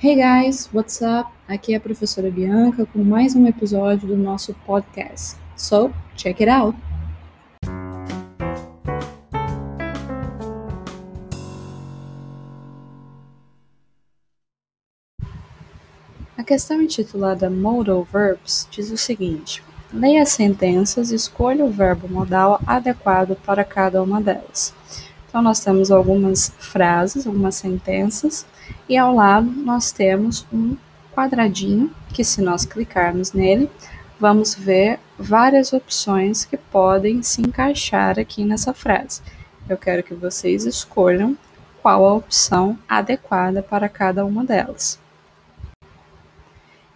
Hey guys, what's up? Aqui é a professora Bianca com mais um episódio do nosso podcast. So, check it out! A questão intitulada Modal Verbs diz o seguinte: leia as sentenças e escolha o verbo modal adequado para cada uma delas. Então, nós temos algumas frases, algumas sentenças, e ao lado nós temos um quadradinho que, se nós clicarmos nele, vamos ver várias opções que podem se encaixar aqui nessa frase. Eu quero que vocês escolham qual a opção adequada para cada uma delas.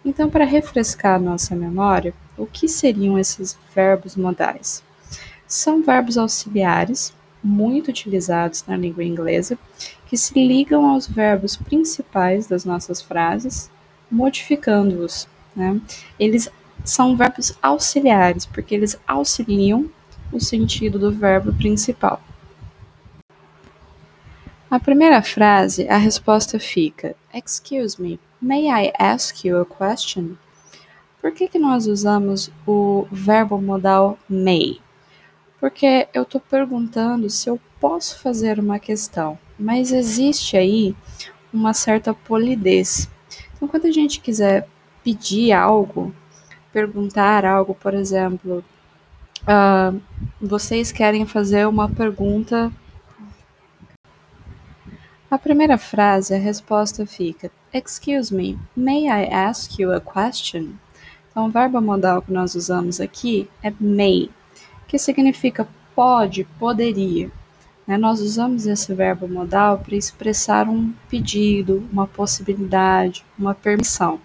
Então, para refrescar nossa memória, o que seriam esses verbos modais? São verbos auxiliares muito utilizados na língua inglesa, que se ligam aos verbos principais das nossas frases, modificando-os. Né? Eles são verbos auxiliares, porque eles auxiliam o sentido do verbo principal. A primeira frase, a resposta fica: Excuse me, may I ask you a question? Por que, que nós usamos o verbo modal may? Porque eu estou perguntando se eu posso fazer uma questão, mas existe aí uma certa polidez. Então, quando a gente quiser pedir algo, perguntar algo, por exemplo, uh, vocês querem fazer uma pergunta. A primeira frase, a resposta fica: Excuse me, may I ask you a question? Então, o verbo modal que nós usamos aqui é may que significa pode, poderia. Né? Nós usamos esse verbo modal para expressar um pedido, uma possibilidade, uma permissão.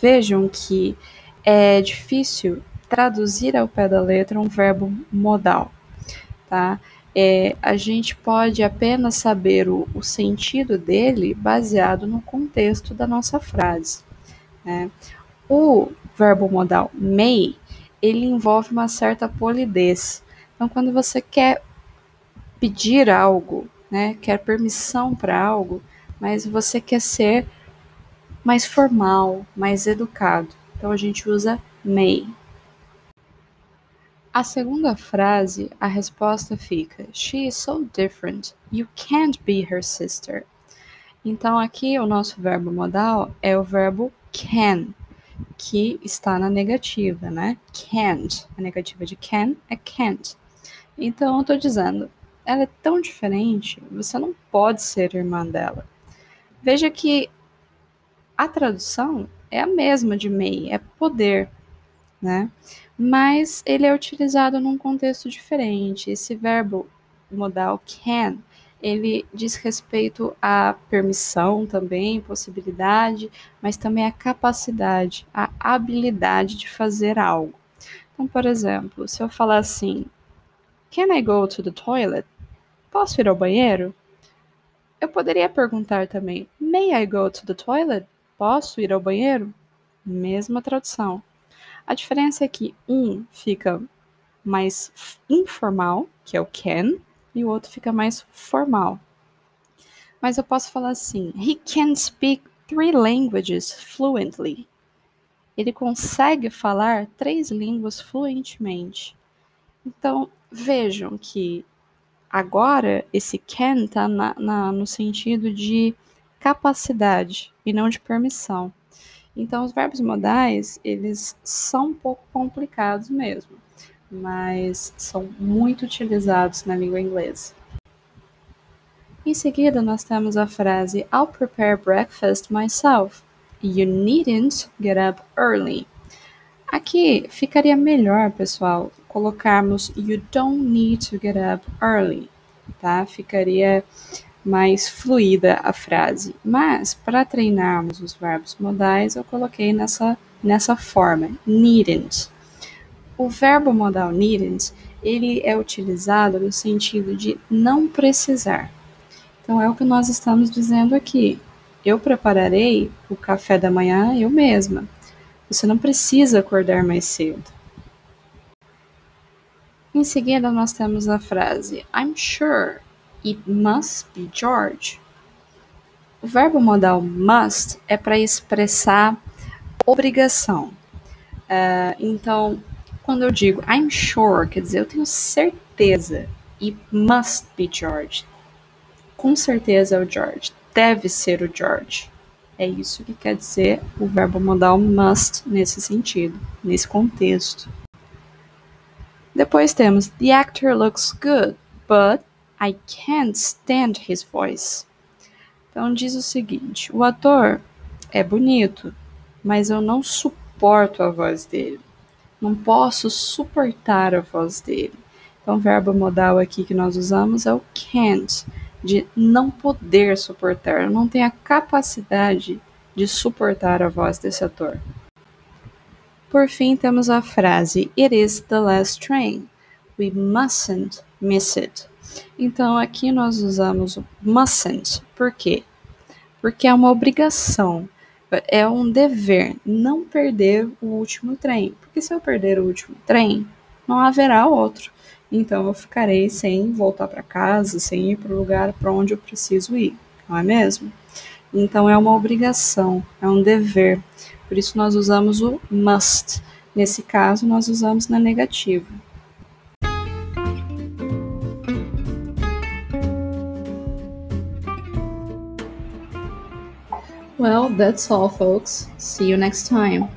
Vejam que é difícil traduzir ao pé da letra um verbo modal, tá? É, a gente pode apenas saber o, o, sentido dele baseado no contexto da nossa frase. Né? O verbo modal may ele envolve uma certa polidez. Então, quando você quer pedir algo, né, quer permissão para algo, mas você quer ser mais formal, mais educado. Então, a gente usa may. A segunda frase, a resposta fica: She is so different. You can't be her sister. Então, aqui o nosso verbo modal é o verbo can que está na negativa, né? Can't. A negativa de can é can't. Então eu estou dizendo, ela é tão diferente, você não pode ser irmã dela. Veja que a tradução é a mesma de may, é poder, né? Mas ele é utilizado num contexto diferente. Esse verbo modal can ele diz respeito à permissão também, possibilidade, mas também à capacidade, à habilidade de fazer algo. Então, por exemplo, se eu falar assim, Can I go to the toilet? Posso ir ao banheiro? Eu poderia perguntar também, May I go to the toilet? Posso ir ao banheiro? Mesma tradução. A diferença é que um fica mais informal, que é o can, e o outro fica mais formal. Mas eu posso falar assim: He can speak three languages fluently. Ele consegue falar três línguas fluentemente. Então, vejam que agora esse can está no sentido de capacidade e não de permissão. Então, os verbos modais, eles são um pouco complicados mesmo mas são muito utilizados na língua inglesa. Em seguida, nós temos a frase I'll prepare breakfast myself. You needn't get up early. Aqui ficaria melhor, pessoal, colocarmos You don't need to get up early, tá? Ficaria mais fluida a frase. Mas, para treinarmos os verbos modais, eu coloquei nessa, nessa forma, needn't. O verbo modal needn't, ele é utilizado no sentido de não precisar. Então é o que nós estamos dizendo aqui. Eu prepararei o café da manhã eu mesma. Você não precisa acordar mais cedo. Em seguida, nós temos a frase I'm sure it must be George. O verbo modal must é para expressar obrigação. Uh, então, quando eu digo I'm sure, quer dizer eu tenho certeza. E must be George. Com certeza é o George. Deve ser o George. É isso que quer dizer o verbo modal must nesse sentido, nesse contexto. Depois temos The actor looks good, but I can't stand his voice. Então diz o seguinte: o ator é bonito, mas eu não suporto a voz dele. Não posso suportar a voz dele. Então, o verbo modal aqui que nós usamos é o can't, de não poder suportar, não tenho a capacidade de suportar a voz desse ator. Por fim, temos a frase It is the last train. We mustn't miss it. Então, aqui nós usamos o mustn't. Por quê? Porque é uma obrigação, é um dever não perder o último trem. Porque se eu perder o último trem, não haverá outro. Então, eu ficarei sem voltar para casa, sem ir para o lugar para onde eu preciso ir, não é mesmo? Então, é uma obrigação, é um dever. Por isso, nós usamos o must. Nesse caso, nós usamos na negativa. Well, that's all, folks. See you next time.